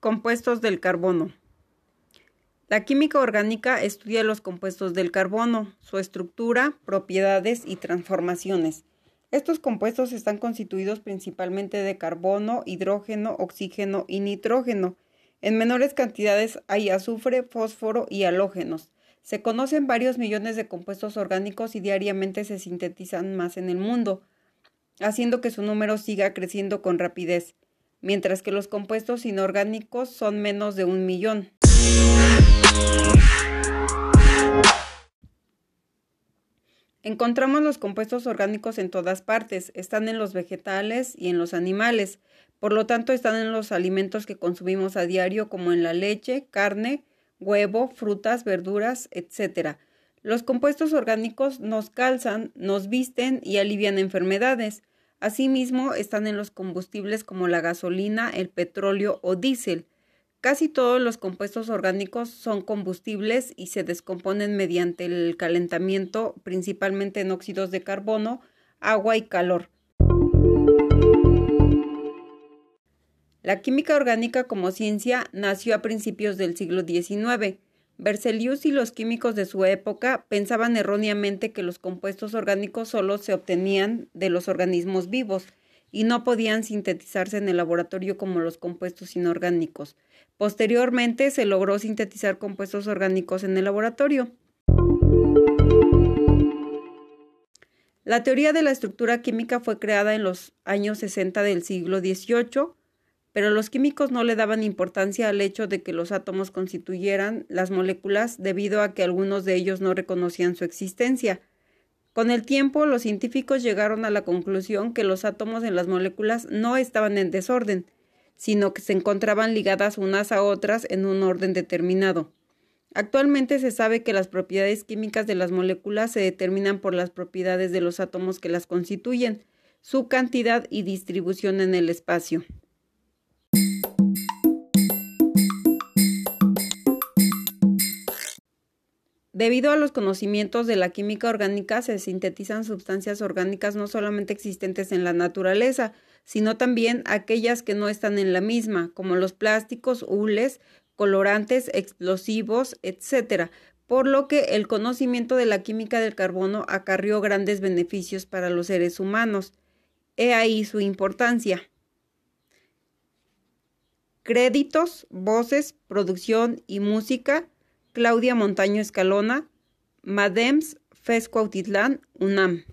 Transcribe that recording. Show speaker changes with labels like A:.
A: Compuestos del carbono. La química orgánica estudia los compuestos del carbono, su estructura, propiedades y transformaciones. Estos compuestos están constituidos principalmente de carbono, hidrógeno, oxígeno y nitrógeno. En menores cantidades hay azufre, fósforo y halógenos. Se conocen varios millones de compuestos orgánicos y diariamente se sintetizan más en el mundo, haciendo que su número siga creciendo con rapidez, mientras que los compuestos inorgánicos son menos de un millón. Encontramos los compuestos orgánicos en todas partes, están en los vegetales y en los animales, por lo tanto están en los alimentos que consumimos a diario como en la leche, carne, huevo, frutas, verduras, etc. Los compuestos orgánicos nos calzan, nos visten y alivian enfermedades. Asimismo, están en los combustibles como la gasolina, el petróleo o diésel. Casi todos los compuestos orgánicos son combustibles y se descomponen mediante el calentamiento, principalmente en óxidos de carbono, agua y calor. La química orgánica como ciencia nació a principios del siglo XIX. Berzelius y los químicos de su época pensaban erróneamente que los compuestos orgánicos solo se obtenían de los organismos vivos y no podían sintetizarse en el laboratorio como los compuestos inorgánicos. Posteriormente se logró sintetizar compuestos orgánicos en el laboratorio. La teoría de la estructura química fue creada en los años 60 del siglo XVIII, pero los químicos no le daban importancia al hecho de que los átomos constituyeran las moléculas debido a que algunos de ellos no reconocían su existencia. Con el tiempo, los científicos llegaron a la conclusión que los átomos en las moléculas no estaban en desorden, sino que se encontraban ligadas unas a otras en un orden determinado. Actualmente se sabe que las propiedades químicas de las moléculas se determinan por las propiedades de los átomos que las constituyen, su cantidad y distribución en el espacio. Debido a los conocimientos de la química orgánica, se sintetizan sustancias orgánicas no solamente existentes en la naturaleza, sino también aquellas que no están en la misma, como los plásticos, hules, colorantes, explosivos, etc., por lo que el conocimiento de la química del carbono acarrió grandes beneficios para los seres humanos. He ahí su importancia. Créditos, voces, producción y música Claudia Montaño Escalona, Madems, FES Cuautitlán, UNAM.